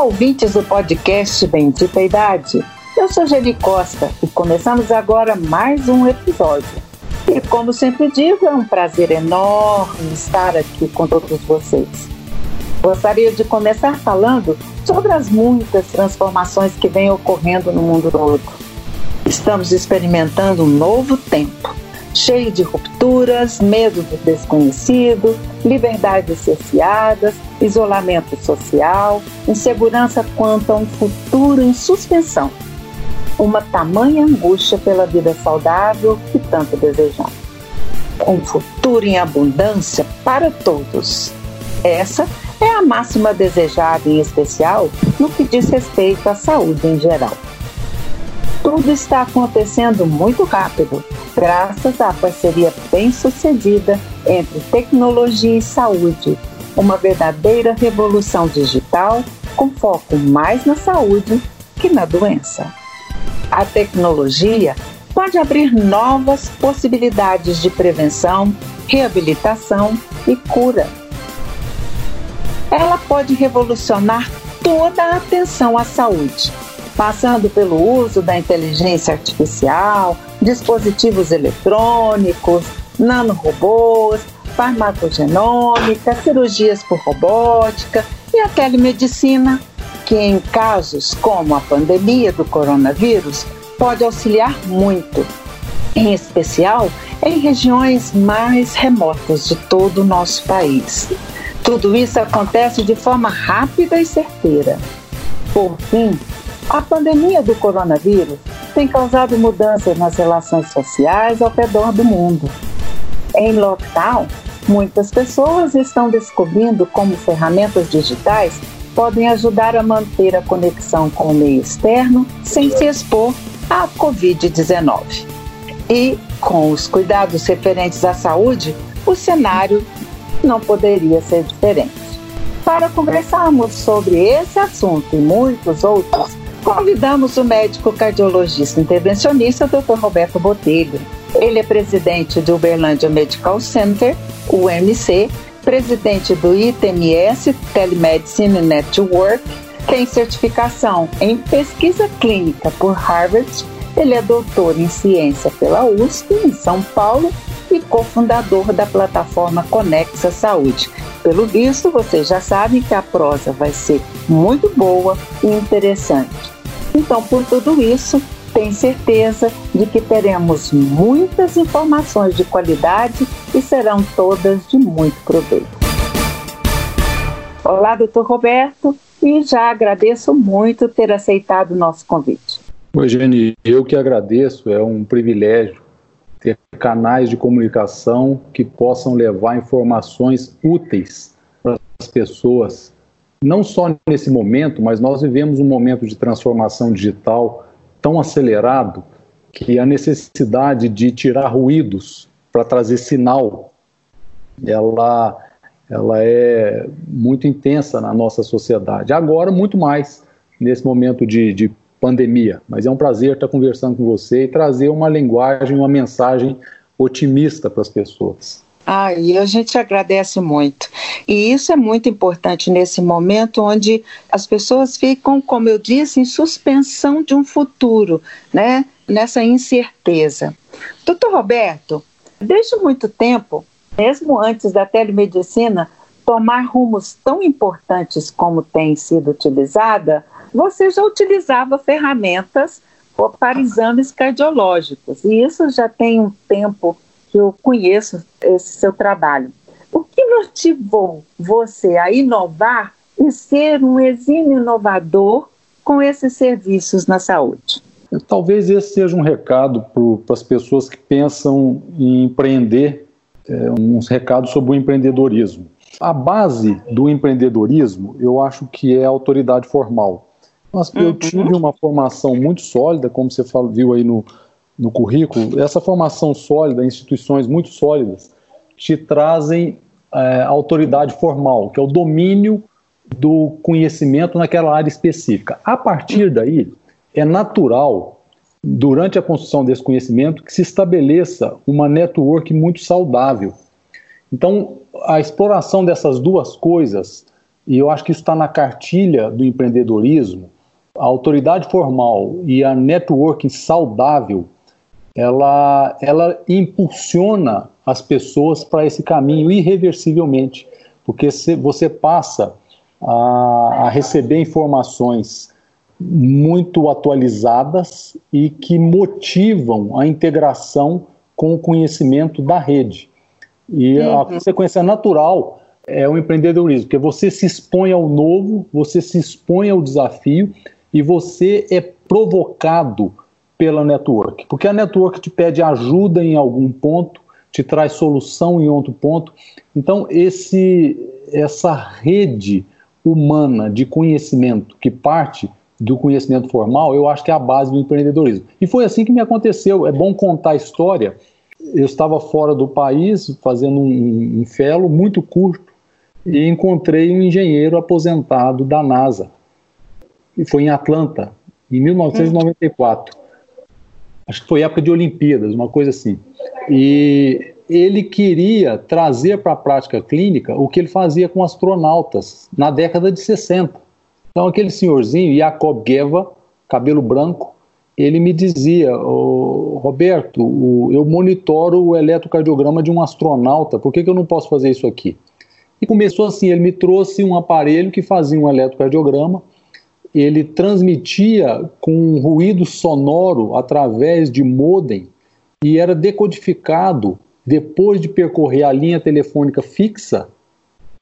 Olá, ouvintes do podcast Bendita Idade. Eu sou Geli Costa e começamos agora mais um episódio. E como sempre digo, é um prazer enorme estar aqui com todos vocês. Gostaria de começar falando sobre as muitas transformações que vêm ocorrendo no mundo todo. Estamos experimentando um novo tempo, cheio de rupturas, medo do desconhecido, liberdades cerceadas, isolamento social, insegurança quanto a um futuro em suspensão. Uma tamanha angústia pela vida saudável que tanto desejamos. Um futuro em abundância para todos. Essa é a máxima desejada em especial no que diz respeito à saúde em geral. Tudo está acontecendo muito rápido, graças à parceria bem-sucedida entre tecnologia e saúde, uma verdadeira revolução digital com foco mais na saúde que na doença. A tecnologia pode abrir novas possibilidades de prevenção, reabilitação e cura. Ela pode revolucionar toda a atenção à saúde, passando pelo uso da inteligência artificial, dispositivos eletrônicos, nanorobôs, farmacogenômica, cirurgias por robótica e a telemedicina, que em casos como a pandemia do coronavírus pode auxiliar muito, em especial em regiões mais remotas de todo o nosso país. Tudo isso acontece de forma rápida e certeira. Por fim, a pandemia do coronavírus tem causado mudanças nas relações sociais ao redor do mundo. Em lockdown, muitas pessoas estão descobrindo como ferramentas digitais podem ajudar a manter a conexão com o meio externo sem se expor à Covid-19. E, com os cuidados referentes à saúde, o cenário não poderia ser diferente. Para conversarmos sobre esse assunto e muitos outros, convidamos o médico cardiologista intervencionista Dr. Roberto Botelho. Ele é presidente do Uberlândia Medical Center, UMC, presidente do ITMS Telemedicine Network, tem certificação em pesquisa clínica por Harvard. Ele é doutor em ciência pela USP, em São Paulo, e cofundador da plataforma Conexa Saúde. Pelo visto, vocês já sabem que a prosa vai ser muito boa e interessante. Então, por tudo isso, tenho certeza de que teremos muitas informações de qualidade e serão todas de muito proveito. Olá, doutor Roberto, e já agradeço muito ter aceitado o nosso convite. Oi, Jenny, eu que agradeço, é um privilégio ter canais de comunicação que possam levar informações úteis para as pessoas, não só nesse momento, mas nós vivemos um momento de transformação digital tão acelerado que a necessidade de tirar ruídos para trazer sinal, ela, ela é muito intensa na nossa sociedade. Agora, muito mais nesse momento de, de pandemia. Mas é um prazer estar conversando com você e trazer uma linguagem, uma mensagem otimista para as pessoas. Ah, e a gente agradece muito. E isso é muito importante nesse momento onde as pessoas ficam, como eu disse, em suspensão de um futuro, né? Nessa incerteza. Doutor Roberto, desde muito tempo, mesmo antes da telemedicina tomar rumos tão importantes como tem sido utilizada, você já utilizava ferramentas para exames cardiológicos. E isso já tem um tempo que eu conheço esse seu trabalho. O que motivou você a inovar e ser um exímio inovador com esses serviços na saúde? Talvez esse seja um recado para as pessoas que pensam em empreender, é, uns recados sobre o empreendedorismo. A base do empreendedorismo, eu acho que é a autoridade formal. Mas eu uhum. tive uma formação muito sólida, como você viu aí no, no currículo, essa formação sólida, instituições muito sólidas, te trazem é, autoridade formal, que é o domínio do conhecimento naquela área específica. A partir daí, é natural, durante a construção desse conhecimento, que se estabeleça uma network muito saudável. Então, a exploração dessas duas coisas e eu acho que isso está na cartilha do empreendedorismo, a autoridade formal e a networking saudável, ela, ela impulsiona as pessoas para esse caminho irreversivelmente, porque se, você passa a, a receber informações muito atualizadas e que motivam a integração com o conhecimento da rede. E uhum. a consequência natural é o empreendedorismo, porque você se expõe ao novo, você se expõe ao desafio e você é provocado pela network, porque a network te pede ajuda em algum ponto, te traz solução em outro ponto. Então esse essa rede humana de conhecimento que parte do conhecimento formal, eu acho que é a base do empreendedorismo. E foi assim que me aconteceu. É bom contar a história. Eu estava fora do país fazendo um, um muito curto e encontrei um engenheiro aposentado da NASA. E foi em Atlanta, em 1994. Acho que foi época de Olimpíadas, uma coisa assim. E ele queria trazer para a prática clínica o que ele fazia com astronautas na década de 60. Então, aquele senhorzinho, Jacob Geva, cabelo branco, ele me dizia, oh, Roberto, o, eu monitoro o eletrocardiograma de um astronauta, por que, que eu não posso fazer isso aqui? E começou assim, ele me trouxe um aparelho que fazia um eletrocardiograma, ele transmitia com um ruído sonoro através de modem e era decodificado depois de percorrer a linha telefônica fixa,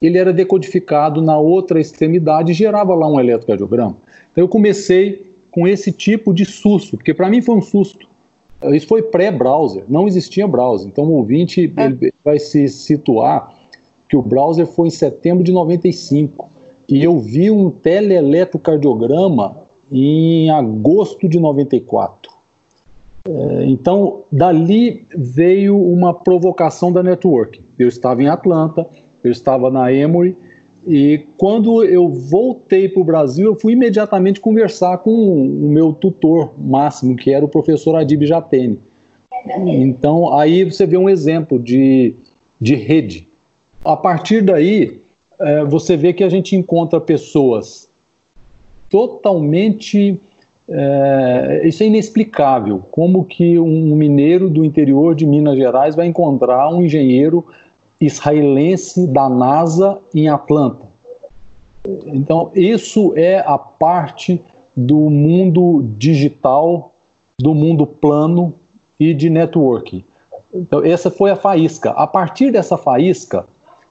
ele era decodificado na outra extremidade e gerava lá um eletrocardiograma. Então eu comecei com esse tipo de susto, porque para mim foi um susto. Isso foi pré-browser, não existia browser. Então o ouvinte é. vai se situar que o browser foi em setembro de 95 e eu vi um teleeletrocardiograma em agosto de 94. É, então, dali veio uma provocação da network. Eu estava em Atlanta, eu estava na Emory, e quando eu voltei para o Brasil, eu fui imediatamente conversar com o meu tutor máximo, que era o professor Adib Jatene. Então, aí você vê um exemplo de, de rede. A partir daí, é, você vê que a gente encontra pessoas totalmente. É, isso é inexplicável. Como que um mineiro do interior de Minas Gerais vai encontrar um engenheiro israelense da NASA em Atlanta? Então, isso é a parte do mundo digital, do mundo plano e de networking. Então, essa foi a faísca. A partir dessa faísca,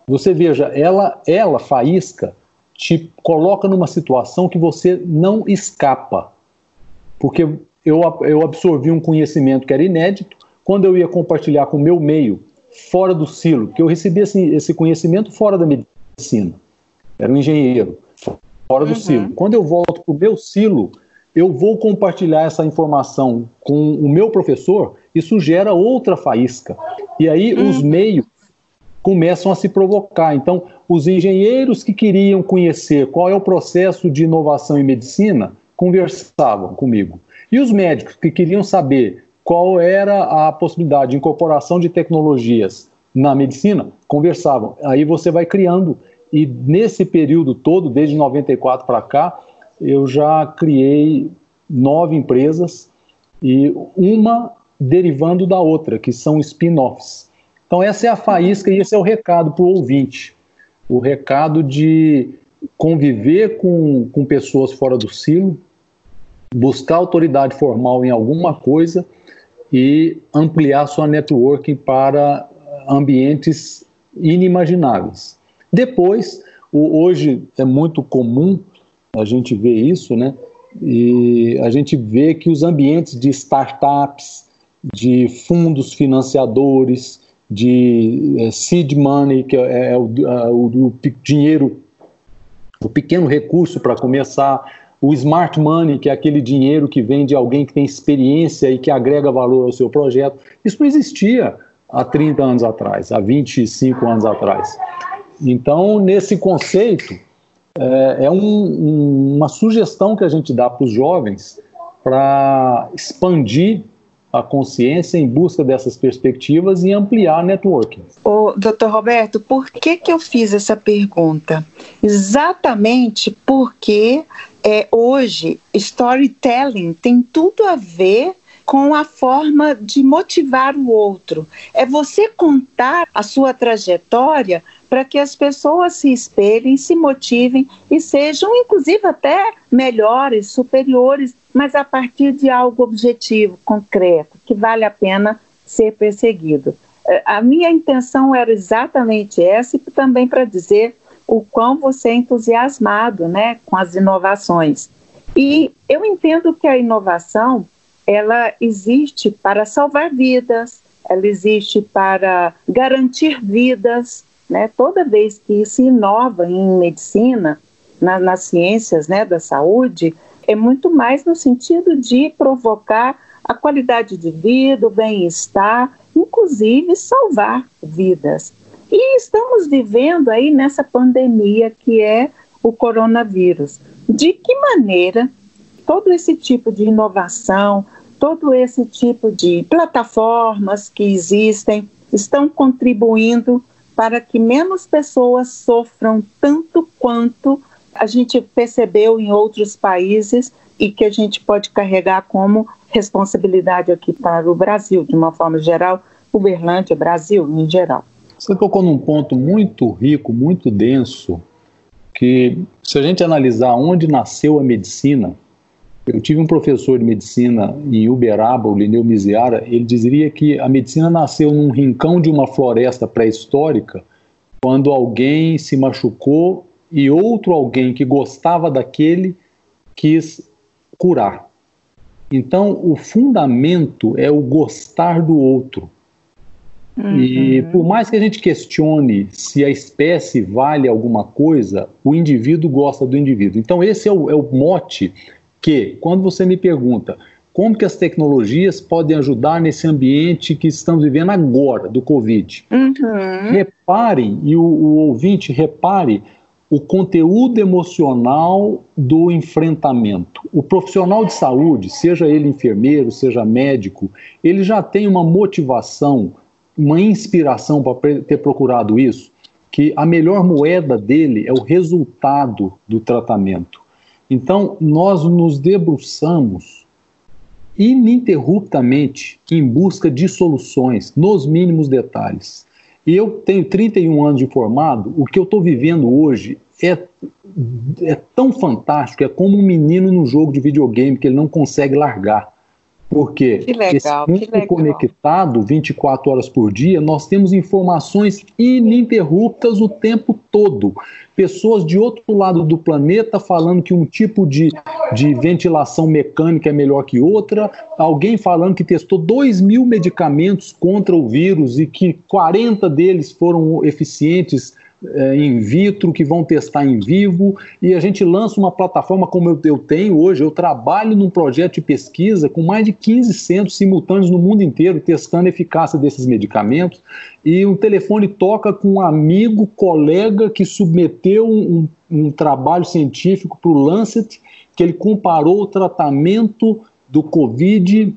você veja, ela, ela, faísca, te coloca numa situação que você não escapa. Porque eu, eu absorvi um conhecimento que era inédito, quando eu ia compartilhar com o meu meio, fora do silo, que eu recebi esse, esse conhecimento fora da medicina, era um engenheiro, fora do uhum. silo. Quando eu volto para o meu silo, eu vou compartilhar essa informação com o meu professor, isso gera outra faísca. E aí uhum. os meios começam a se provocar. Então, os engenheiros que queriam conhecer qual é o processo de inovação em medicina conversavam comigo. E os médicos que queriam saber qual era a possibilidade de incorporação de tecnologias na medicina conversavam. Aí você vai criando. E nesse período todo, desde 94 para cá, eu já criei nove empresas e uma derivando da outra, que são spin-offs. Então, essa é a faísca e esse é o recado para o ouvinte. O recado de conviver com, com pessoas fora do silo, buscar autoridade formal em alguma coisa e ampliar sua networking para ambientes inimagináveis. Depois, o, hoje é muito comum a gente ver isso, né? E a gente vê que os ambientes de startups, de fundos financiadores, de é, seed money, que é, é o, a, o, o, dinheiro, o pequeno recurso para começar, o smart money, que é aquele dinheiro que vem de alguém que tem experiência e que agrega valor ao seu projeto. Isso não existia há 30 anos atrás, há 25 anos atrás. Então, nesse conceito, é, é um, uma sugestão que a gente dá para os jovens para expandir a consciência em busca dessas perspectivas e ampliar networking. Ô, doutor Roberto, por que, que eu fiz essa pergunta? Exatamente porque é, hoje storytelling tem tudo a ver com a forma de motivar o outro. É você contar a sua trajetória para que as pessoas se espelhem, se motivem e sejam, inclusive, até melhores, superiores, mas a partir de algo objetivo, concreto, que vale a pena ser perseguido. É, a minha intenção era exatamente essa e também para dizer o quão você é entusiasmado né, com as inovações. E eu entendo que a inovação ela existe para salvar vidas, ela existe para garantir vidas, né? Toda vez que se inova em medicina, na, nas ciências, né, da saúde, é muito mais no sentido de provocar a qualidade de vida, o bem-estar, inclusive salvar vidas. E estamos vivendo aí nessa pandemia que é o coronavírus. De que maneira todo esse tipo de inovação, todo esse tipo de plataformas que existem estão contribuindo para que menos pessoas sofram tanto quanto a gente percebeu em outros países e que a gente pode carregar como responsabilidade aqui para o Brasil, de uma forma geral, Uberlândia, Brasil em geral. Você tocou num ponto muito rico, muito denso, que se a gente analisar onde nasceu a medicina, eu tive um professor de medicina em Uberaba, o Lineu Miziara, ele dizia que a medicina nasceu num rincão de uma floresta pré-histórica, quando alguém se machucou e outro alguém que gostava daquele quis curar. Então, o fundamento é o gostar do outro. Uhum. E por mais que a gente questione se a espécie vale alguma coisa, o indivíduo gosta do indivíduo. Então, esse é o, é o mote que, quando você me pergunta como que as tecnologias podem ajudar nesse ambiente que estamos vivendo agora, do Covid, uhum. reparem, e o, o ouvinte repare, o conteúdo emocional do enfrentamento. O profissional de saúde, seja ele enfermeiro, seja médico, ele já tem uma motivação, uma inspiração para ter procurado isso, que a melhor moeda dele é o resultado do tratamento. Então, nós nos debruçamos ininterruptamente em busca de soluções, nos mínimos detalhes. E eu tenho 31 anos de formado, o que eu estou vivendo hoje é, é tão fantástico, é como um menino no jogo de videogame que ele não consegue largar. Porque legal, esse mundo conectado 24 horas por dia, nós temos informações ininterruptas o tempo todo. Pessoas de outro lado do planeta falando que um tipo de, de ventilação mecânica é melhor que outra, alguém falando que testou 2 mil medicamentos contra o vírus e que 40 deles foram eficientes é, in vitro, que vão testar em vivo, e a gente lança uma plataforma como eu, eu, tenho hoje. Eu trabalho num projeto de pesquisa com mais de 15 centros simultâneos no mundo inteiro, testando a eficácia desses medicamentos, e um telefone toca com um amigo, colega, que submeteu um, um trabalho científico para o Lancet, que ele comparou o tratamento do Covid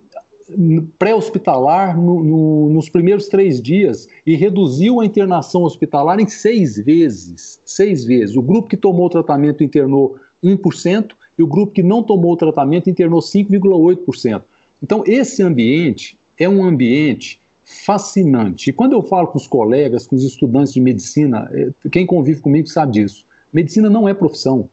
pré-hospitalar no, no, nos primeiros três dias e reduziu a internação hospitalar em seis vezes. Seis vezes. O grupo que tomou o tratamento internou 1% e o grupo que não tomou o tratamento internou 5,8%. Então, esse ambiente é um ambiente fascinante. E quando eu falo com os colegas, com os estudantes de medicina, é, quem convive comigo sabe disso. Medicina não é profissão.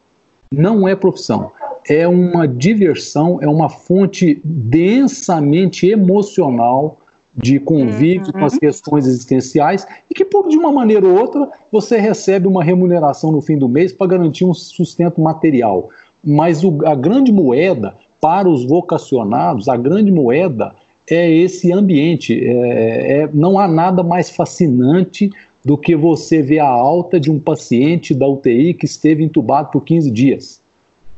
Não é profissão é uma diversão, é uma fonte densamente emocional de convívio uhum. com as questões existenciais e que, por de uma maneira ou outra, você recebe uma remuneração no fim do mês para garantir um sustento material. Mas o, a grande moeda para os vocacionados, a grande moeda é esse ambiente. É, é, não há nada mais fascinante do que você ver a alta de um paciente da UTI que esteve entubado por 15 dias.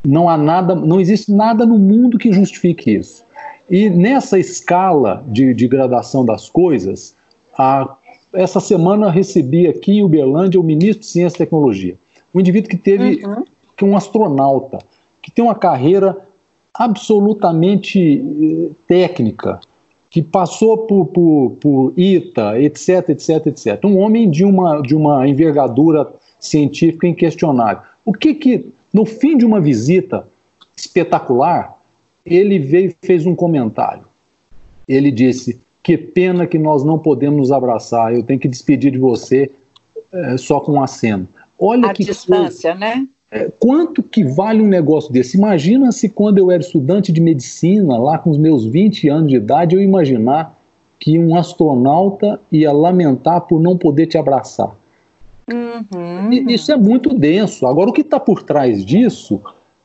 Não há nada, não existe nada no mundo que justifique isso. E nessa escala de, de gradação das coisas, a, essa semana recebi aqui em Uberlândia o ministro de Ciência e Tecnologia, um indivíduo que teve, uhum. que é um astronauta, que tem uma carreira absolutamente eh, técnica, que passou por, por, por ITA, etc, etc, etc. Um homem de uma, de uma envergadura científica inquestionável. O que que, no fim de uma visita espetacular, ele veio e fez um comentário. Ele disse: Que pena que nós não podemos nos abraçar, eu tenho que despedir de você é, só com um aceno. Olha A que distância, coisa. né? É, quanto que vale um negócio desse? Imagina se quando eu era estudante de medicina, lá com os meus 20 anos de idade, eu imaginar que um astronauta ia lamentar por não poder te abraçar. Uhum. Isso é muito denso. Agora, o que está por trás disso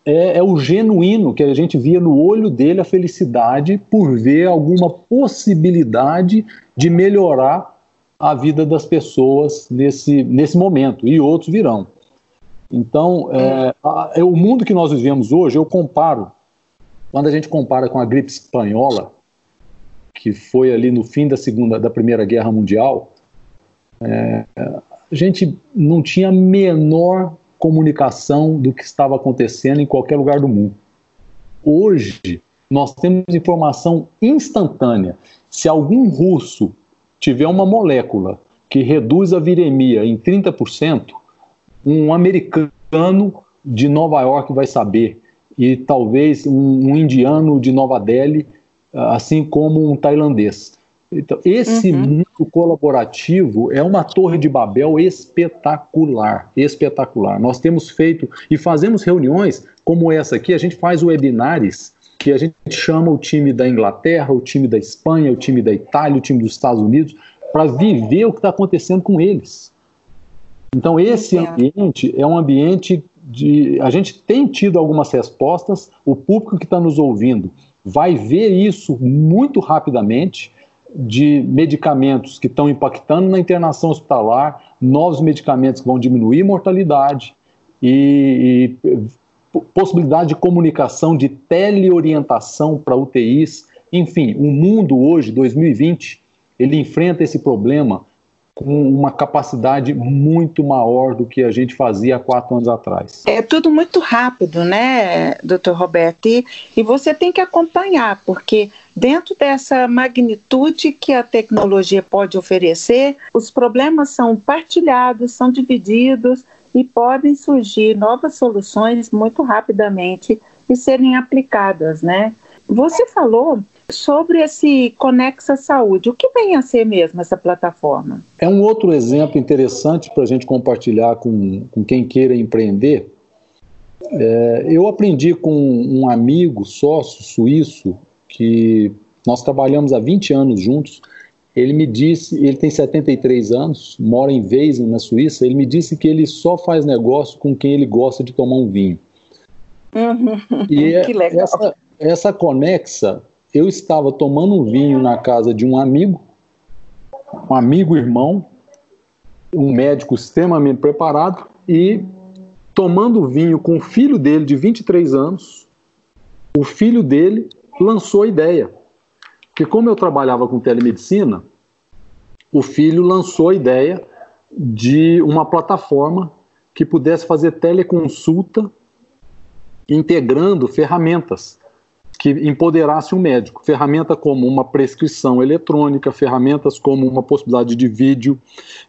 é, é, o genuíno, que a gente via no olho dele a felicidade por ver alguma possibilidade de melhorar a vida das pessoas nesse, nesse momento, e outros virão. Então, é, a, é, o mundo que nós vivemos hoje, eu comparo, quando a gente compara com a gripe espanhola, que foi ali no fim da segunda, da primeira guerra mundial, é, a gente não tinha menor comunicação do que estava acontecendo em qualquer lugar do mundo. Hoje, nós temos informação instantânea. Se algum russo tiver uma molécula que reduz a viremia em 30%, um americano de Nova York vai saber, e talvez um, um indiano de Nova Delhi, assim como um tailandês. Então, esse uhum. mundo colaborativo é uma torre de Babel espetacular, espetacular. Nós temos feito e fazemos reuniões como essa aqui, a gente faz webinars que a gente chama o time da Inglaterra, o time da Espanha, o time da Itália, o time dos Estados Unidos, para viver o que está acontecendo com eles. Então, esse ambiente é um ambiente de. A gente tem tido algumas respostas, o público que está nos ouvindo vai ver isso muito rapidamente de medicamentos que estão impactando na internação hospitalar, novos medicamentos que vão diminuir mortalidade e, e possibilidade de comunicação, de teleorientação para UTIs. Enfim, o mundo hoje, 2020, ele enfrenta esse problema com uma capacidade muito maior do que a gente fazia há quatro anos atrás. É tudo muito rápido, né, doutor Roberto? E, e você tem que acompanhar, porque dentro dessa magnitude que a tecnologia pode oferecer, os problemas são partilhados, são divididos e podem surgir novas soluções muito rapidamente e serem aplicadas, né? Você falou Sobre esse Conexa Saúde, o que vem a ser mesmo essa plataforma? É um outro exemplo interessante para a gente compartilhar com, com quem queira empreender. É, eu aprendi com um amigo, sócio suíço, que nós trabalhamos há 20 anos juntos. Ele me disse, ele tem 73 anos, mora em Weisen, na Suíça. Ele me disse que ele só faz negócio com quem ele gosta de tomar um vinho. Uhum, e que legal. Essa, essa Conexa eu estava tomando um vinho na casa de um amigo, um amigo irmão, um médico extremamente preparado, e tomando vinho com o filho dele de 23 anos, o filho dele lançou a ideia. Que como eu trabalhava com telemedicina, o filho lançou a ideia de uma plataforma que pudesse fazer teleconsulta integrando ferramentas que empoderasse o médico. Ferramenta como uma prescrição eletrônica, ferramentas como uma possibilidade de vídeo,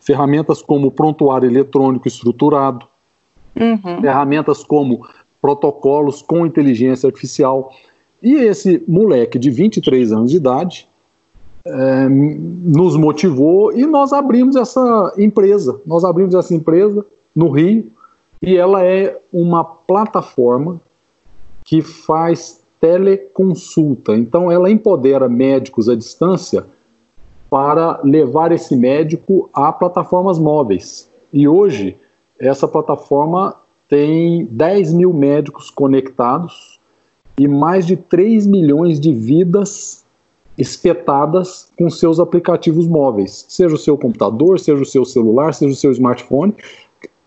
ferramentas como prontuário eletrônico estruturado, uhum. ferramentas como protocolos com inteligência artificial. E esse moleque de 23 anos de idade é, nos motivou e nós abrimos essa empresa. Nós abrimos essa empresa no Rio e ela é uma plataforma que faz teleconsulta. Então, ela empodera médicos à distância para levar esse médico a plataformas móveis. E hoje, essa plataforma tem 10 mil médicos conectados e mais de 3 milhões de vidas espetadas com seus aplicativos móveis, seja o seu computador, seja o seu celular, seja o seu smartphone,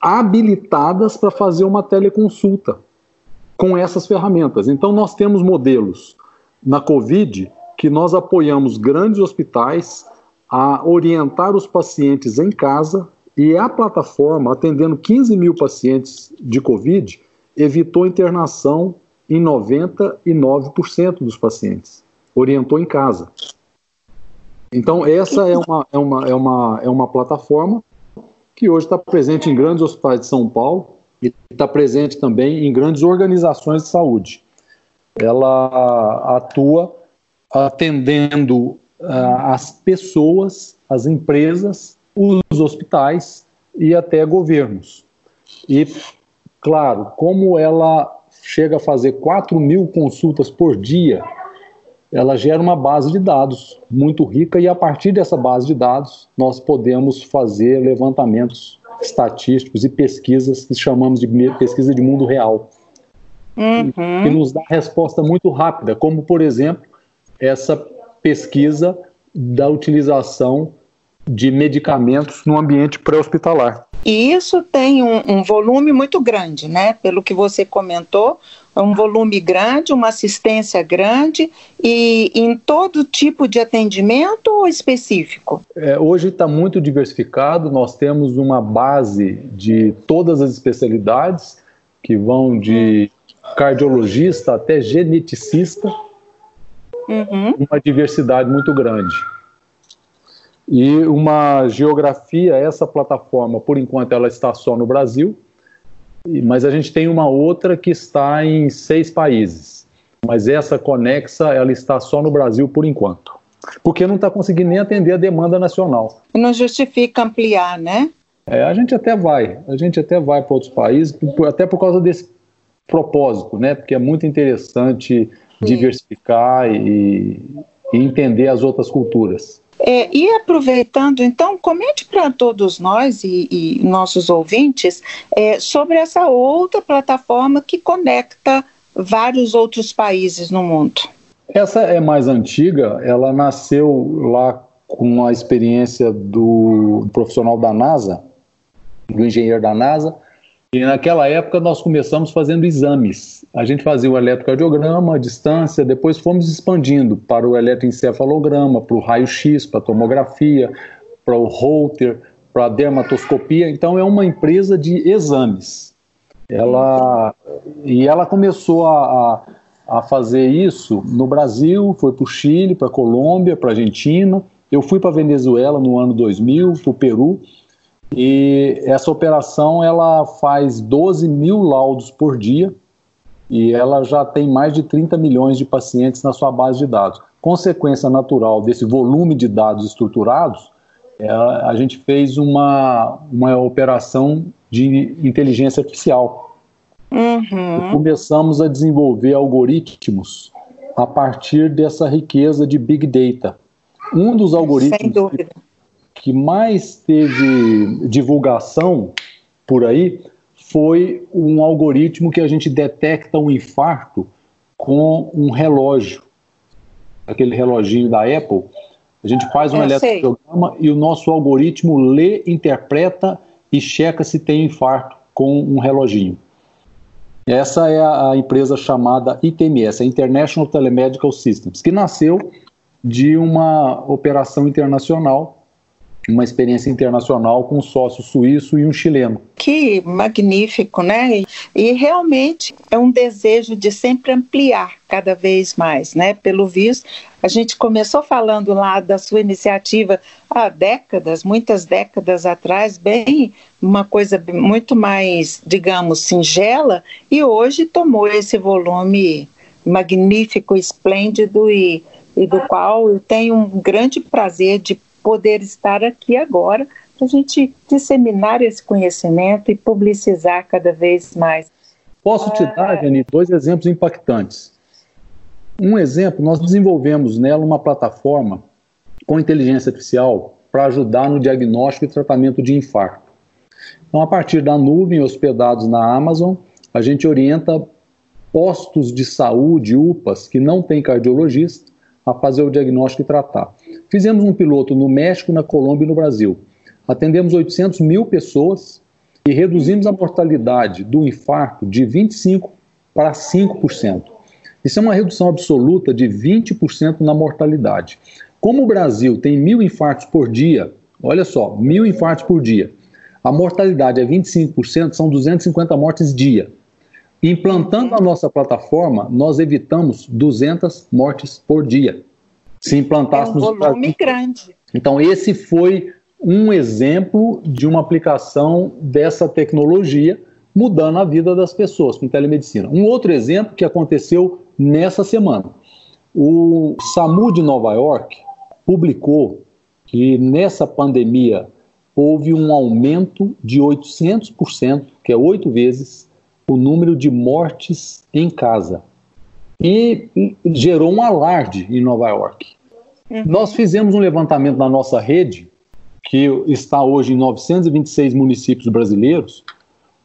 habilitadas para fazer uma teleconsulta com essas ferramentas. Então, nós temos modelos na Covid que nós apoiamos grandes hospitais a orientar os pacientes em casa e a plataforma, atendendo 15 mil pacientes de Covid, evitou internação em 99% dos pacientes. Orientou em casa. Então, essa é uma, é uma, é uma, é uma plataforma que hoje está presente em grandes hospitais de São Paulo e está presente também em grandes organizações de saúde. Ela atua atendendo uh, as pessoas, as empresas, os hospitais e até governos. E, claro, como ela chega a fazer 4 mil consultas por dia, ela gera uma base de dados muito rica e a partir dessa base de dados nós podemos fazer levantamentos estatísticos e pesquisas que chamamos de pesquisa de mundo real, uhum. que nos dá resposta muito rápida, como por exemplo essa pesquisa da utilização de medicamentos no ambiente pré-hospitalar. E isso tem um, um, volume muito grande, né? Pelo que você comentou, é um volume grande, uma assistência grande e em todo tipo de atendimento ou específico? É, hoje está muito diversificado, nós temos uma base de todas as especialidades, que vão de cardiologista até geneticista, uhum. uma diversidade muito grande. E uma geografia, essa plataforma, por enquanto, ela está só no Brasil, mas a gente tem uma outra que está em seis países. Mas essa conexa, ela está só no Brasil por enquanto. Porque não está conseguindo nem atender a demanda nacional. Não justifica ampliar, né? É, a gente até vai, a gente até vai para outros países, até por causa desse propósito, né? Porque é muito interessante Sim. diversificar e, e entender as outras culturas. É, e aproveitando, então, comente para todos nós e, e nossos ouvintes é, sobre essa outra plataforma que conecta vários outros países no mundo. Essa é mais antiga, ela nasceu lá com a experiência do profissional da NASA, do engenheiro da NASA, e naquela época nós começamos fazendo exames. A gente fazia o eletrocardiograma, a distância, depois fomos expandindo para o eletroencefalograma, para o raio-x, para a tomografia, para o Holter, para a dermatoscopia. Então é uma empresa de exames. Ela e ela começou a, a fazer isso no Brasil, foi para o Chile, para a Colômbia, para a Argentina. Eu fui para a Venezuela no ano 2000, para o Peru e essa operação ela faz 12 mil laudos por dia e ela já tem mais de 30 milhões de pacientes na sua base de dados. Consequência natural desse volume de dados estruturados, é, a gente fez uma, uma operação de inteligência artificial. Uhum. Começamos a desenvolver algoritmos a partir dessa riqueza de Big Data. Um dos algoritmos. Que mais teve divulgação por aí foi um algoritmo que a gente detecta um infarto com um relógio, aquele reloginho da Apple. A gente faz um eletrocardiograma e o nosso algoritmo lê, interpreta e checa se tem infarto com um reloginho. Essa é a, empresa chamada ITMS, a International Telemedical Systems, que nasceu de uma operação internacional uma experiência internacional com um sócio suíço e um chileno. Que magnífico, né? E realmente é um desejo de sempre ampliar cada vez mais, né? Pelo visto, a gente começou falando lá da sua iniciativa há décadas, muitas décadas atrás, bem uma coisa muito mais, digamos, singela, e hoje tomou esse volume magnífico, esplêndido e, e do qual eu tenho um grande prazer de poder estar aqui agora para a gente disseminar esse conhecimento e publicizar cada vez mais. Posso te dar, ah. Jani, dois exemplos impactantes. Um exemplo, nós desenvolvemos nela uma plataforma com inteligência artificial para ajudar no diagnóstico e tratamento de infarto. Então, a partir da nuvem, hospedados na Amazon, a gente orienta postos de saúde, UPAs, que não têm cardiologista, a fazer o diagnóstico e tratar. Fizemos um piloto no México, na Colômbia e no Brasil. Atendemos 800 mil pessoas e reduzimos a mortalidade do infarto de 25% para 5%. Isso é uma redução absoluta de 20% na mortalidade. Como o Brasil tem mil infartos por dia, olha só, mil infartos por dia, a mortalidade é 25%, são 250 mortes dia. Implantando a nossa plataforma, nós evitamos 200 mortes por dia. Se implantasse é um volume grande. Então, esse foi um exemplo de uma aplicação dessa tecnologia mudando a vida das pessoas com telemedicina. Um outro exemplo que aconteceu nessa semana. O SAMU de Nova York publicou que nessa pandemia houve um aumento de 800%, que é oito vezes, o número de mortes em casa. E gerou um alarde em Nova York. Uhum. Nós fizemos um levantamento na nossa rede, que está hoje em 926 municípios brasileiros,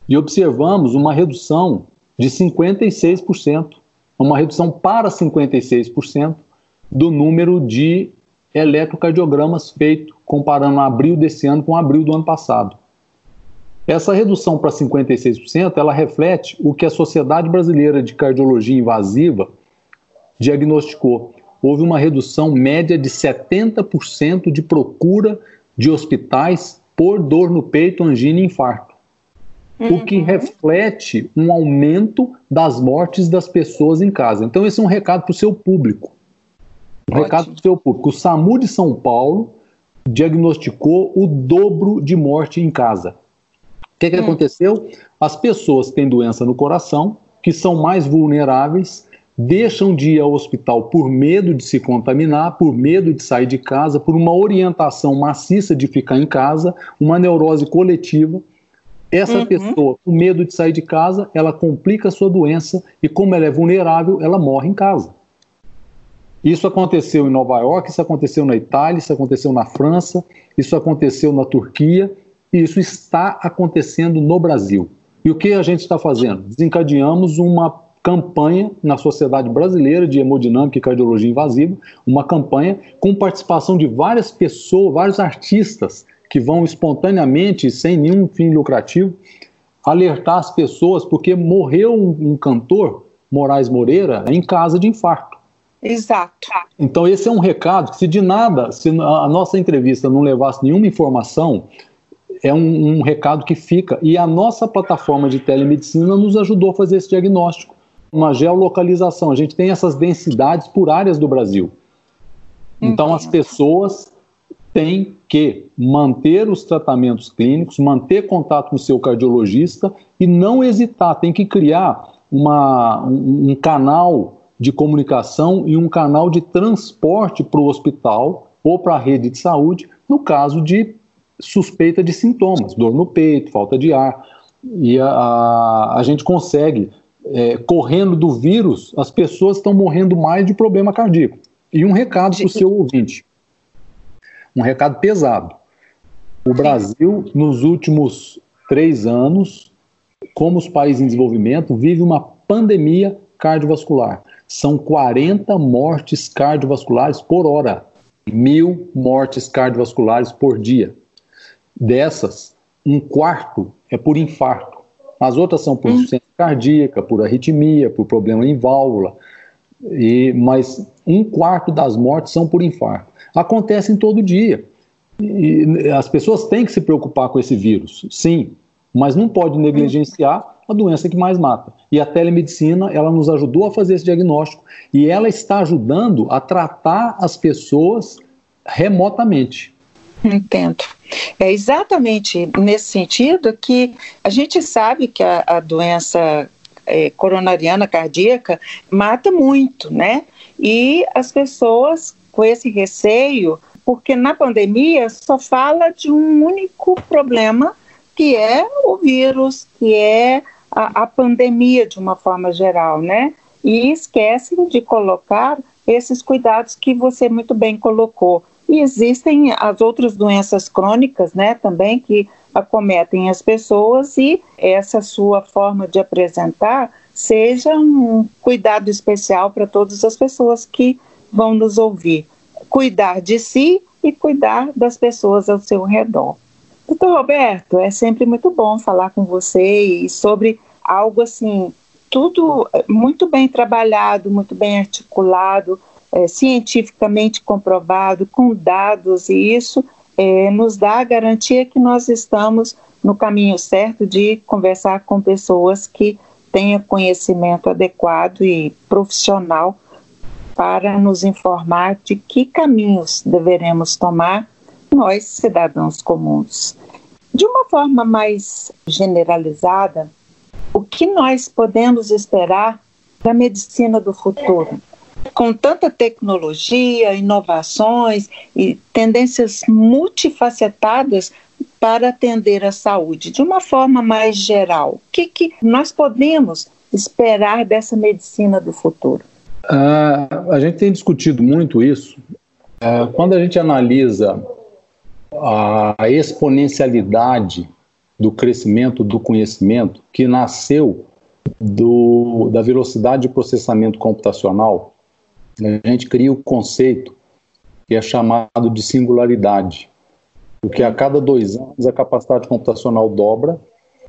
e observamos uma redução de 56%, uma redução para 56% do número de eletrocardiogramas feitos, comparando abril desse ano com abril do ano passado. Essa redução para 56%, ela reflete o que a Sociedade Brasileira de Cardiologia Invasiva diagnosticou. Houve uma redução média de 70% de procura de hospitais por dor no peito, angina e infarto. Uhum. O que uhum. reflete um aumento das mortes das pessoas em casa. Então, esse é um recado para o seu público. Um recado para o seu público. O SAMU de São Paulo diagnosticou o dobro de morte em casa. O que, que hum. aconteceu? As pessoas que têm doença no coração, que são mais vulneráveis, deixam de ir ao hospital por medo de se contaminar, por medo de sair de casa, por uma orientação maciça de ficar em casa, uma neurose coletiva. Essa uhum. pessoa, com medo de sair de casa, ela complica a sua doença e, como ela é vulnerável, ela morre em casa. Isso aconteceu em Nova York, isso aconteceu na Itália, isso aconteceu na França, isso aconteceu na Turquia e isso está acontecendo no Brasil. E o que a gente está fazendo? Desencadeamos uma campanha na Sociedade Brasileira de Hemodinâmica e Cardiologia Invasiva, uma campanha com participação de várias pessoas, vários artistas que vão espontaneamente, sem nenhum fim lucrativo, alertar as pessoas, porque morreu um, um cantor, Moraes Moreira, em casa de infarto. Exato. Então, esse é um recado que, se de nada, se a nossa entrevista não levasse nenhuma informação, é um, um, recado que fica. E a nossa plataforma de telemedicina nos ajudou a fazer esse diagnóstico. Uma geolocalização. A gente tem essas densidades por áreas do Brasil. Então, as pessoas têm que manter os tratamentos clínicos, manter contato com o seu cardiologista e não hesitar. Tem que criar uma, um, um canal de comunicação e um canal de transporte para o hospital ou para a rede de saúde, no caso de suspeita de sintomas, dor no peito, falta de ar. E a, a, a gente consegue, é, correndo do vírus, as pessoas estão morrendo mais de problema cardíaco. E um recado para o seu ouvinte: um recado pesado. O Brasil, nos últimos três anos, como os países em desenvolvimento, vive uma pandemia cardiovascular são 40 mortes cardiovasculares por hora, mil mortes cardiovasculares por dia. Dessas, um quarto é por infarto. As outras são por hum. insuficiência cardíaca, por arritmia, por problema em válvula. E, mas um quarto das mortes são por infarto. Acontecem todo dia. E as pessoas têm que se preocupar com esse vírus, sim, mas não pode negligenciar a doença que mais mata. E a telemedicina, ela nos ajudou a fazer esse diagnóstico e ela está ajudando a tratar as pessoas remotamente. Entendo. É exatamente nesse sentido que a gente sabe que a, a doença é, coronariana cardíaca mata muito, né? E as pessoas com esse receio, porque na pandemia só fala de um único problema, que é o vírus, que é a, a pandemia de uma forma geral, né? E esquecem de colocar esses cuidados que você muito bem colocou. E existem as outras doenças crônicas, né, também que acometem as pessoas e essa sua forma de apresentar seja um cuidado especial para todas as pessoas que vão nos ouvir. Cuidar de si e cuidar das pessoas ao seu redor. Doutor Roberto, é sempre muito bom falar com você e sobre algo assim, tudo muito bem trabalhado, muito bem articulado, é, cientificamente comprovado, com dados, e isso é, nos dá a garantia que nós estamos no caminho certo de conversar com pessoas que tenham conhecimento adequado e profissional para nos informar de que caminhos deveremos tomar nós, cidadãos comuns. De uma forma mais generalizada, o que nós podemos esperar da medicina do futuro? Com tanta tecnologia, inovações e tendências multifacetadas para atender a saúde, de uma forma mais geral, o que, que nós podemos esperar dessa medicina do futuro? Uh, a gente tem discutido muito isso. Uh, quando a gente analisa a exponencialidade do crescimento do conhecimento que nasceu do, da velocidade de processamento computacional, a gente cria o conceito que é chamado de singularidade, porque a cada dois anos a capacidade computacional dobra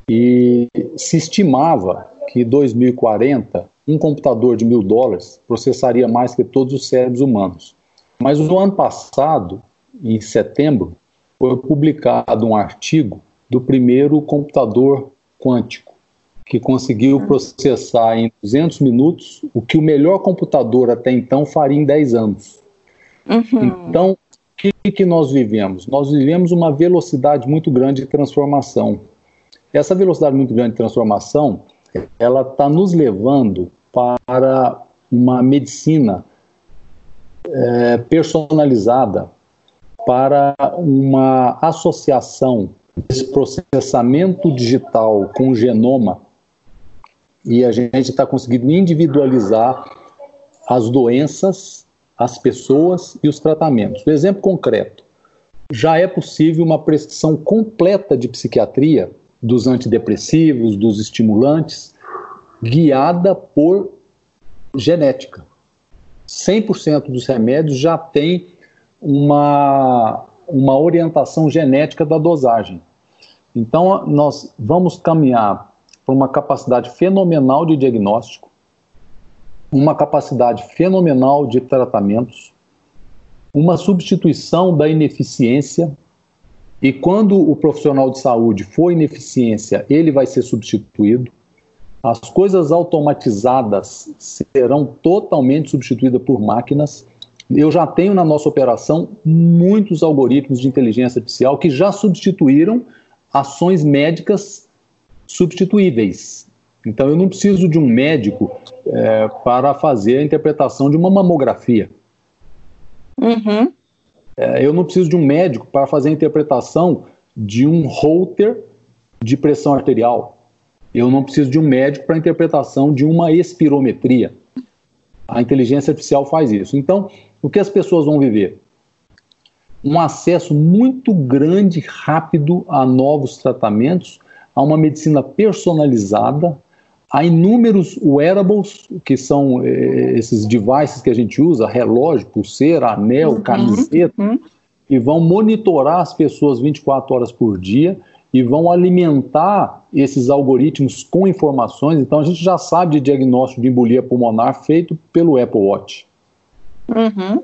e se estimava que em 2040 um computador de mil dólares processaria mais que todos os cérebros humanos. Mas no ano passado, em setembro, foi publicado um artigo do primeiro computador quântico, que conseguiu processar em 200 minutos o que o melhor computador até então faria em 10 anos. Uhum. Então, o que, que nós vivemos? Nós vivemos uma velocidade muito grande de transformação. Essa velocidade muito grande de transformação, ela está nos levando para uma medicina é, personalizada, para uma associação desse processamento digital com o genoma e a gente está conseguindo individualizar as doenças, as pessoas e os tratamentos. Um exemplo concreto: já é possível uma prescrição completa de psiquiatria dos antidepressivos, dos estimulantes, guiada por genética. 100% dos remédios já tem uma, uma orientação genética da dosagem. Então, nós vamos caminhar para uma capacidade fenomenal de diagnóstico, uma capacidade fenomenal de tratamentos, uma substituição da ineficiência e quando o profissional de saúde for ineficiência, ele vai ser substituído. As coisas automatizadas serão totalmente substituídas por máquinas. Eu já tenho na nossa operação muitos algoritmos de inteligência artificial que já substituíram ações médicas substituíveis. Então, eu não preciso de um médico é, para fazer a interpretação de uma mamografia. Uhum. É, eu não preciso de um médico para fazer a interpretação de um holter de pressão arterial. Eu não preciso de um médico para a interpretação de uma espirometria. A inteligência artificial faz isso. Então, o que as pessoas vão viver? Um acesso muito grande, rápido a novos tratamentos, a uma medicina personalizada, Há inúmeros wearables, que são eh, esses devices que a gente usa, relógio, pulseira, anel, uhum, camiseta, uhum. e vão monitorar as pessoas 24 horas por dia e vão alimentar esses algoritmos com informações. Então a gente já sabe de diagnóstico de embolia pulmonar feito pelo Apple Watch. Uhum.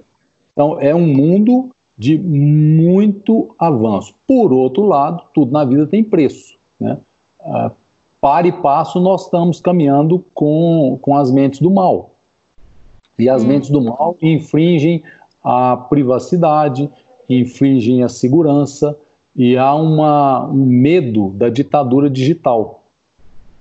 Então é um mundo de muito avanço. Por outro lado, tudo na vida tem preço. Né? Ah, para e passo nós estamos caminhando com, com as mentes do mal. E as hum. mentes do mal infringem a privacidade, infringem a segurança e há uma, um medo da ditadura digital.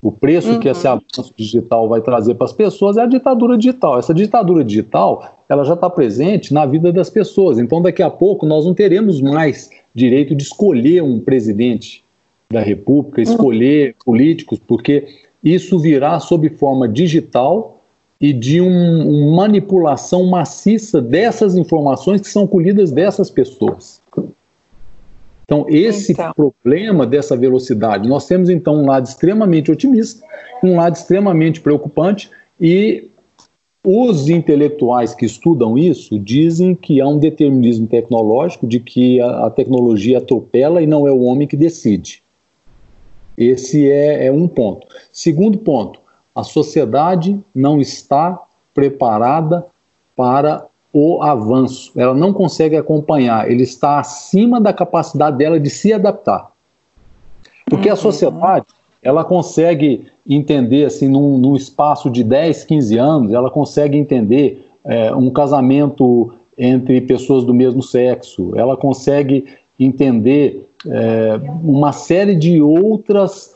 O preço uhum. que esse avanço digital vai trazer para as pessoas é a ditadura digital. Essa ditadura digital, ela já está presente na vida das pessoas. Então, daqui a pouco, nós não teremos mais direito de escolher um presidente da República, escolher políticos, porque isso virá sob forma digital e de uma um manipulação maciça dessas informações que são colhidas dessas pessoas. Então, esse então. problema dessa velocidade, nós temos então um lado extremamente otimista, um lado extremamente preocupante, e os intelectuais que estudam isso dizem que há um determinismo tecnológico, de que a, a tecnologia atropela e não é o homem que decide. Esse é, é um ponto. Segundo ponto, a sociedade não está preparada para o avanço. Ela não consegue acompanhar. Ele está acima da capacidade dela de se adaptar. Porque a uhum. sociedade, ela consegue entender, assim, num, num, espaço de 10, 15 anos, ela consegue entender é, um casamento entre pessoas do mesmo sexo, ela consegue entender é, uma série de outras,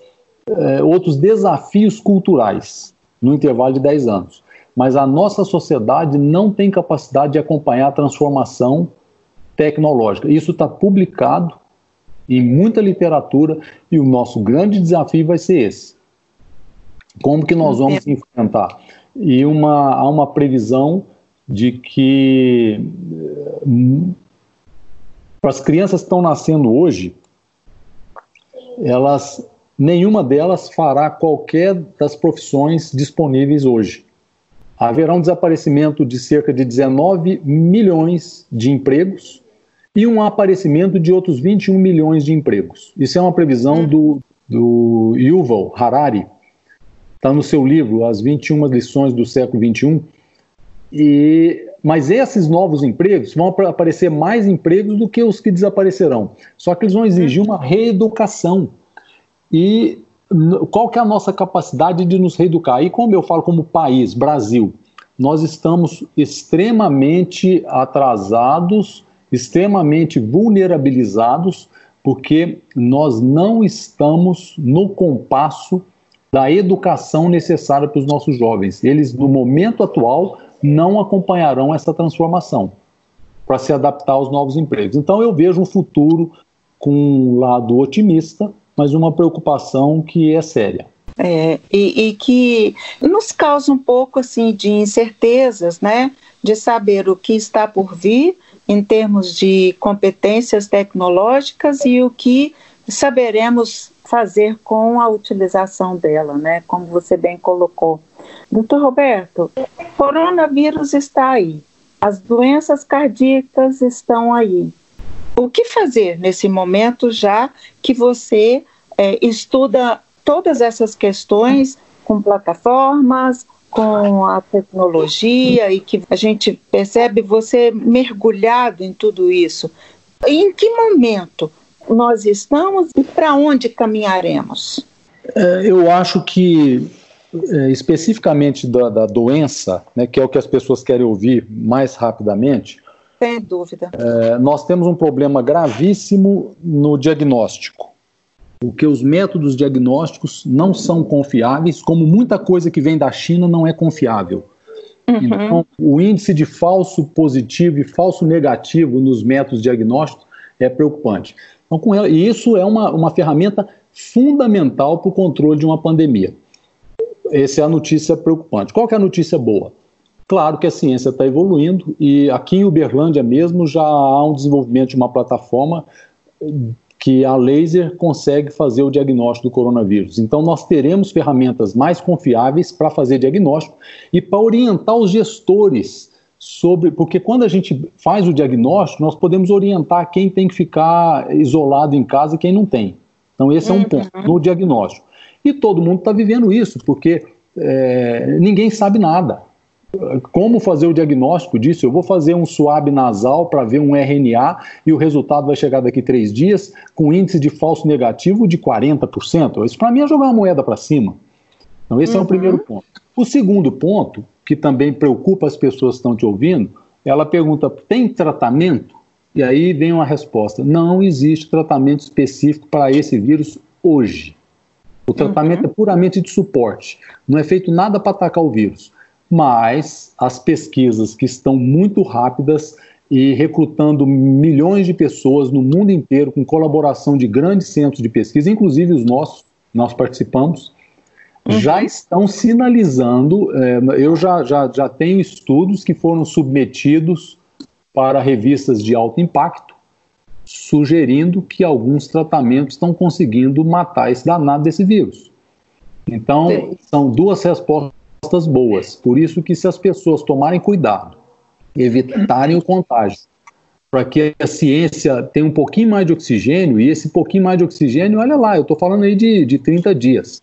é, outros desafios culturais no intervalo de 10 anos. Mas a nossa sociedade não tem capacidade de acompanhar a transformação tecnológica. Isso está publicado em muita literatura e o nosso grande desafio vai ser esse. Como que nós vamos enfrentar? E uma, há uma previsão de que para as crianças que estão nascendo hoje, elas nenhuma delas fará qualquer das profissões disponíveis hoje. Haverá um desaparecimento de cerca de 19 milhões de empregos e um aparecimento de outros 21 milhões de empregos. Isso é uma previsão hum. do, do Yuval Harari, está no seu livro As 21 Lições do Século XXI. E, mas esses novos empregos vão aparecer mais empregos do que os que desaparecerão. Só que eles vão exigir uma reeducação. E qual que é a nossa capacidade de nos reeducar? E como eu falo como país, Brasil, nós estamos extremamente atrasados extremamente vulnerabilizados, porque nós não estamos no compasso da educação necessária para os nossos jovens. Eles, no momento atual, não acompanharão essa transformação para se adaptar aos novos empregos. Então, eu vejo um futuro com um lado otimista, mas uma preocupação que é séria. É, e, e, que nos causa um pouco assim de incertezas, né? De saber o que está por vir em termos de competências tecnológicas e o que saberemos fazer com a utilização dela, né? Como você bem colocou. Doutor Roberto, coronavírus está aí, as doenças cardíacas estão aí. O que fazer nesse momento, já que você é, estuda todas essas questões com plataformas, com a tecnologia e que a gente percebe você mergulhado em tudo isso. Em que momento nós estamos e para onde caminharemos? É, eu acho que é, especificamente da, da, doença, né, que é o que as pessoas querem ouvir mais rapidamente. Sem dúvida. É, nós temos um problema gravíssimo no diagnóstico porque os métodos diagnósticos não são confiáveis, como muita coisa que vem da China não é confiável. Uhum. Então, o índice de falso positivo e falso negativo nos métodos diagnósticos é preocupante. Então, com ela, e isso é uma, uma ferramenta fundamental para o controle de uma pandemia. Essa é a notícia preocupante. Qual é a notícia boa? Claro que a ciência está evoluindo e aqui em Uberlândia mesmo já há um desenvolvimento de uma plataforma que a laser consegue fazer o diagnóstico do coronavírus. Então, nós teremos ferramentas mais confiáveis para fazer diagnóstico e para orientar os gestores sobre. Porque quando a gente faz o diagnóstico, nós podemos orientar quem tem que ficar isolado em casa e quem não tem. Então, esse é um uhum. ponto no diagnóstico. E todo mundo está vivendo isso, porque é, ninguém sabe nada como fazer o diagnóstico disso? Eu vou fazer um swab nasal para ver um RNA e o resultado vai chegar daqui três dias com índice de falso negativo de 40%. Isso para mim é jogar uma moeda para cima. Então, esse uhum. é o uhum. primeiro ponto. O segundo ponto, que também preocupa as pessoas que estão te ouvindo, ela pergunta: tem tratamento? E aí vem uma resposta: não existe tratamento específico para esse vírus hoje. O tratamento uhum. é puramente de suporte. Não é feito nada para atacar o vírus mas as pesquisas que estão muito rápidas e recrutando milhões de pessoas no mundo inteiro com colaboração de grandes centros de pesquisa, inclusive os nossos, nós participamos, uhum. já estão sinalizando. É, eu já, já, já tenho estudos que foram submetidos para revistas de alto impacto, sugerindo que alguns tratamentos estão conseguindo matar esse danado desse vírus. Então, Sim. são duas respostas respostas boas. Por isso que se as pessoas tomarem cuidado, evitarem o contágio, para que a ciência tenha um pouquinho mais de oxigênio, e esse pouquinho mais de oxigênio, olha lá, eu estou falando aí de, de 30 dias.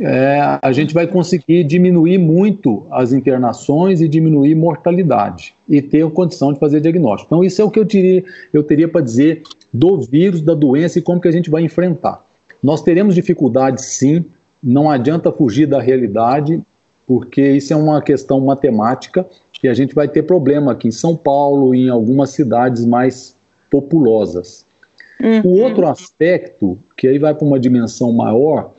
É, a gente vai conseguir diminuir muito as internações e diminuir mortalidade e ter condição de fazer diagnóstico. Então, isso é o que eu teria, eu teria para dizer do vírus, da doença e como que a gente vai enfrentar. Nós teremos dificuldades, sim, não adianta fugir da realidade porque isso é uma questão matemática. E a gente vai ter problema aqui em São Paulo e em algumas cidades mais populosas. Uhum. O outro aspecto, que aí vai para uma dimensão maior,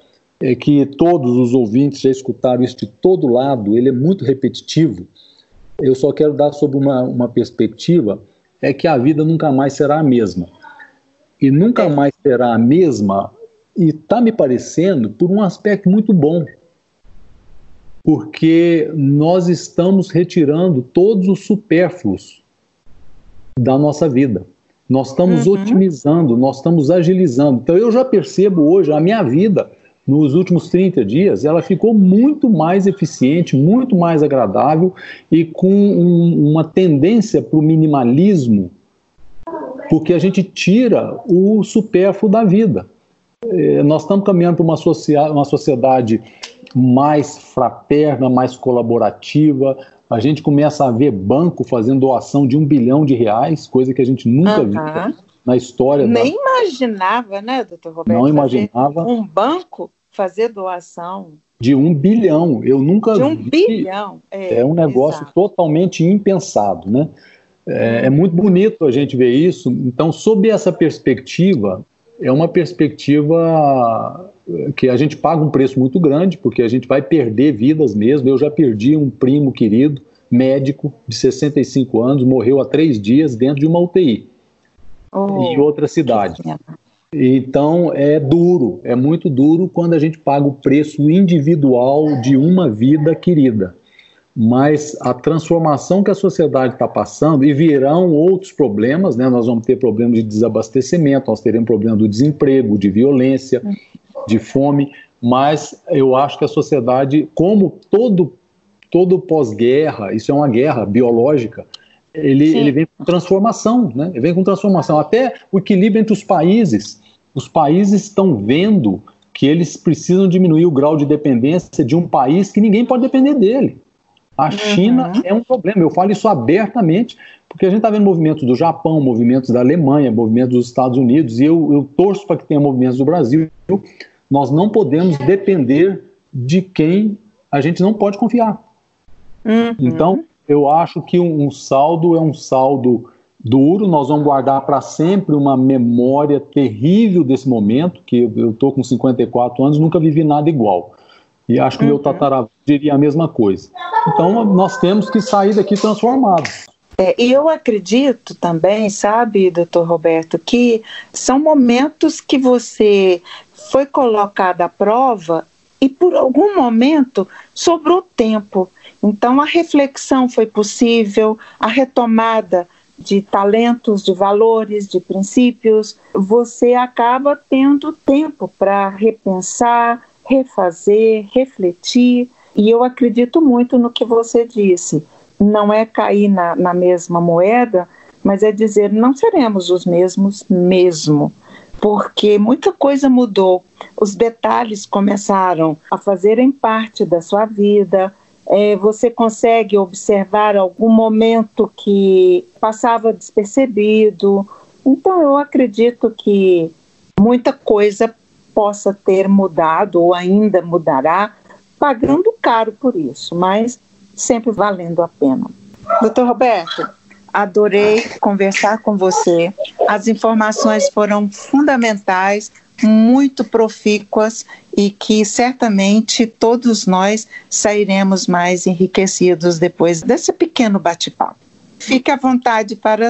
é que todos os ouvintes já escutaram isso de todo lado, ele é muito repetitivo. Eu só quero dar sobre uma, uma perspectiva, é que a vida nunca mais será a mesma. E nunca mais será a mesma, e está me parecendo, por um aspecto muito bom. Porque nós estamos retirando todos os supérfluos da nossa vida. Nós estamos uhum. otimizando, nós estamos agilizando. Então eu já percebo hoje a minha vida nos últimos 30 dias, ela ficou muito mais eficiente, muito mais agradável e com um, uma tendência para o minimalismo, porque a gente tira o supérfluo da vida. É, nós estamos caminhando para uma, uma sociedade mais fraterna, mais colaborativa. A gente começa a ver banco fazendo doação de um bilhão de reais, coisa que a gente nunca uhum. viu na história. Nem da... imaginava, né, doutor Roberto? Não imaginava. Um banco fazer doação. De um bilhão. Eu nunca De um vi. bilhão. É, é um negócio exato. totalmente impensado, né? É, é, muito bonito a gente ver isso. Então, sob essa perspectiva, é uma perspectiva que a gente paga um preço muito grande, porque a gente vai perder vidas mesmo. Eu já perdi um primo querido, médico, de 65 anos, morreu há três dias dentro de uma UTI oh, em outra cidade. Então é duro, é muito duro quando a gente paga o preço individual de uma vida querida. Mas a transformação que a sociedade está passando, e virão outros problemas, né? nós vamos ter problemas de desabastecimento, nós teremos problema do desemprego, de violência, de fome, mas eu acho que a sociedade, como todo, todo pós-guerra, isso é uma guerra biológica, ele, ele vem com transformação, né? Ele vem com transformação. Até o equilíbrio entre os países. Os países estão vendo que eles precisam diminuir o grau de dependência de um país que ninguém pode depender dele. A China uhum. é um problema. Eu falo isso abertamente, porque a gente está vendo movimentos do Japão, movimentos da Alemanha, movimentos dos Estados Unidos, e eu, eu torço para que tenha movimentos do Brasil. Nós não podemos depender de quem a gente não pode confiar. Uhum. Então, eu acho que um, um saldo é um saldo duro, nós vamos guardar para sempre uma memória terrível desse momento, que eu estou com 54 anos, nunca vivi nada igual. E acho que uhum. meu tataravô diria a mesma coisa. Então, nós temos que sair daqui transformados. É, e eu acredito também, sabe, doutor Roberto, que são momentos que você foi colocado à prova e por algum momento sobrou tempo. Então a reflexão foi possível, a retomada de talentos, de valores, de princípios, você acaba tendo tempo para repensar, refazer, refletir. E eu acredito muito no que você disse. Não é cair na, na mesma moeda, mas é dizer não seremos os mesmos mesmo, porque muita coisa mudou. Os detalhes começaram a fazerem parte da sua vida, é, você consegue observar algum momento que passava despercebido. Então, eu acredito que muita coisa possa ter mudado ou ainda mudará, pagando caro por isso, mas sempre valendo a pena. Doutor Roberto, adorei conversar com você. As informações foram fundamentais muito profícuas e que certamente todos nós sairemos mais enriquecidos depois desse pequeno bate-papo. Fique à vontade para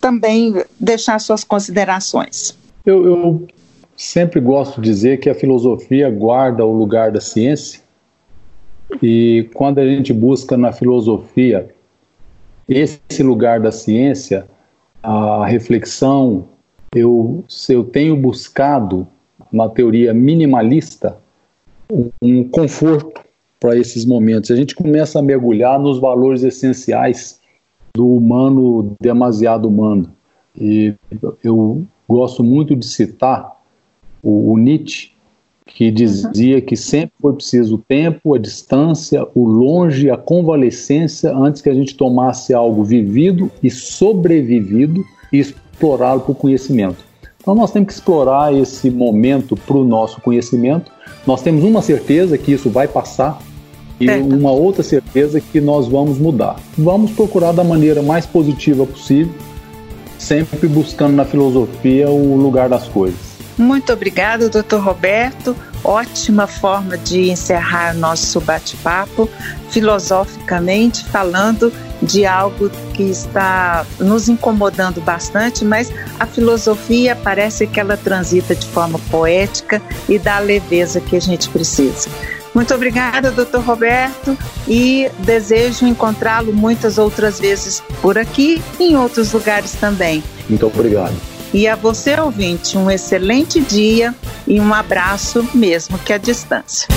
também deixar suas considerações. Eu, eu sempre gosto de dizer que a filosofia guarda o lugar da ciência e quando a gente busca na filosofia esse lugar da ciência, a reflexão, eu, eu tenho buscado, na teoria minimalista, um, um conforto para esses momentos. A gente começa a mergulhar nos valores essenciais do humano demasiado humano. E eu gosto muito de citar o, o Nietzsche, que dizia que sempre foi preciso o tempo, a distância, o longe, a convalescência antes que a gente tomasse algo vivido e sobrevivido e explorá-lo para o conhecimento. Então nós temos que explorar esse momento para o nosso conhecimento. Nós temos uma certeza que isso vai passar e uma outra certeza que nós vamos mudar. Vamos procurar da maneira mais positiva possível, sempre buscando na filosofia o lugar das coisas. Muito obrigada, doutor Roberto. Ótima forma de encerrar nosso bate-papo, filosoficamente falando de algo que está nos incomodando bastante, mas a filosofia parece que ela transita de forma poética e dá a leveza que a gente precisa. Muito obrigada, doutor Roberto, e desejo encontrá-lo muitas outras vezes por aqui e em outros lugares também. Muito obrigado. E a você, ouvinte, um excelente dia e um abraço, mesmo que à distância.